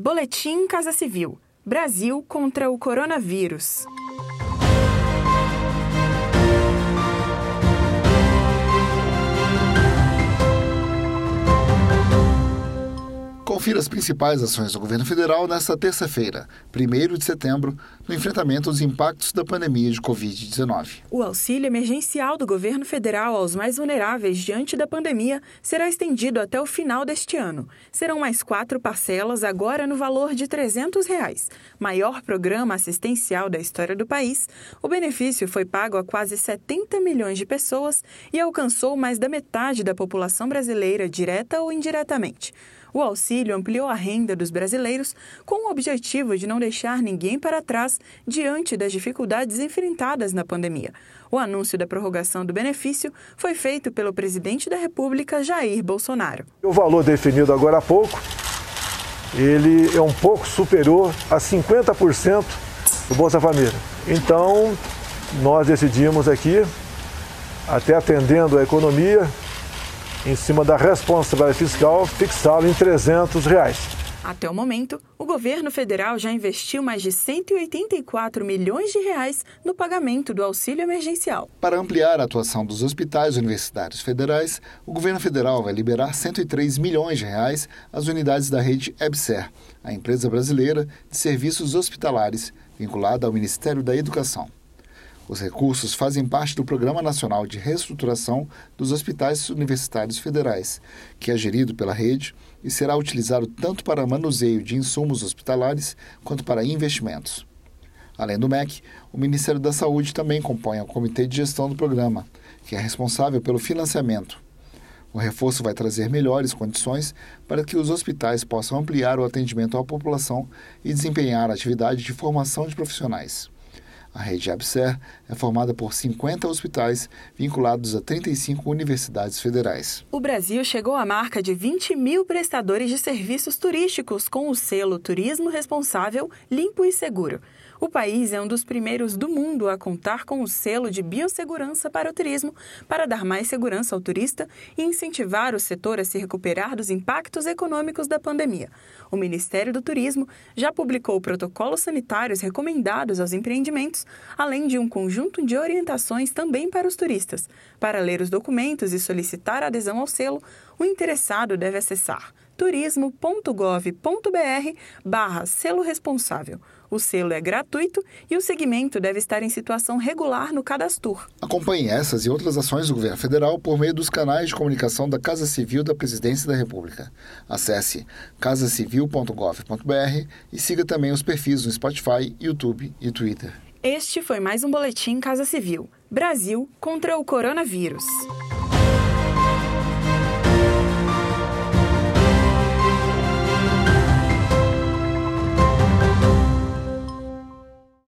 Boletim Casa Civil: Brasil contra o coronavírus. Confira as principais ações do governo federal nesta terça-feira, 1 de setembro, no enfrentamento aos impactos da pandemia de Covid-19. O auxílio emergencial do governo federal aos mais vulneráveis diante da pandemia será estendido até o final deste ano. Serão mais quatro parcelas, agora no valor de 300 reais. Maior programa assistencial da história do país, o benefício foi pago a quase 70 milhões de pessoas e alcançou mais da metade da população brasileira, direta ou indiretamente. O auxílio ampliou a renda dos brasileiros com o objetivo de não deixar ninguém para trás diante das dificuldades enfrentadas na pandemia. O anúncio da prorrogação do benefício foi feito pelo presidente da República, Jair Bolsonaro. O valor definido agora há pouco, ele é um pouco superior a 50% do Bolsa Família. Então, nós decidimos aqui, até atendendo a economia, em cima da responsabilidade fiscal, fixá-lo em 300 reais. Até o momento, o governo federal já investiu mais de 184 milhões de reais no pagamento do auxílio emergencial. Para ampliar a atuação dos hospitais universitários federais, o governo federal vai liberar 103 milhões de reais às unidades da rede EBSER, a empresa brasileira de serviços hospitalares vinculada ao Ministério da Educação. Os recursos fazem parte do Programa Nacional de Reestruturação dos Hospitais Universitários Federais, que é gerido pela rede e será utilizado tanto para manuseio de insumos hospitalares quanto para investimentos. Além do MEC, o Ministério da Saúde também compõe o Comitê de Gestão do Programa, que é responsável pelo financiamento. O reforço vai trazer melhores condições para que os hospitais possam ampliar o atendimento à população e desempenhar a atividade de formação de profissionais. A rede ABSER é formada por 50 hospitais vinculados a 35 universidades federais. O Brasil chegou à marca de 20 mil prestadores de serviços turísticos com o selo Turismo Responsável, Limpo e Seguro. O país é um dos primeiros do mundo a contar com o selo de biossegurança para o turismo, para dar mais segurança ao turista e incentivar o setor a se recuperar dos impactos econômicos da pandemia. O Ministério do Turismo já publicou protocolos sanitários recomendados aos empreendimentos, além de um conjunto de orientações também para os turistas. Para ler os documentos e solicitar adesão ao selo, o interessado deve acessar turismo.gov.br barra selo responsável. O selo é gratuito e o segmento deve estar em situação regular no Cadastur. Acompanhe essas e outras ações do governo federal por meio dos canais de comunicação da Casa Civil da Presidência da República. Acesse casacivil.gov.br e siga também os perfis no Spotify, YouTube e Twitter. Este foi mais um Boletim Casa Civil. Brasil contra o coronavírus.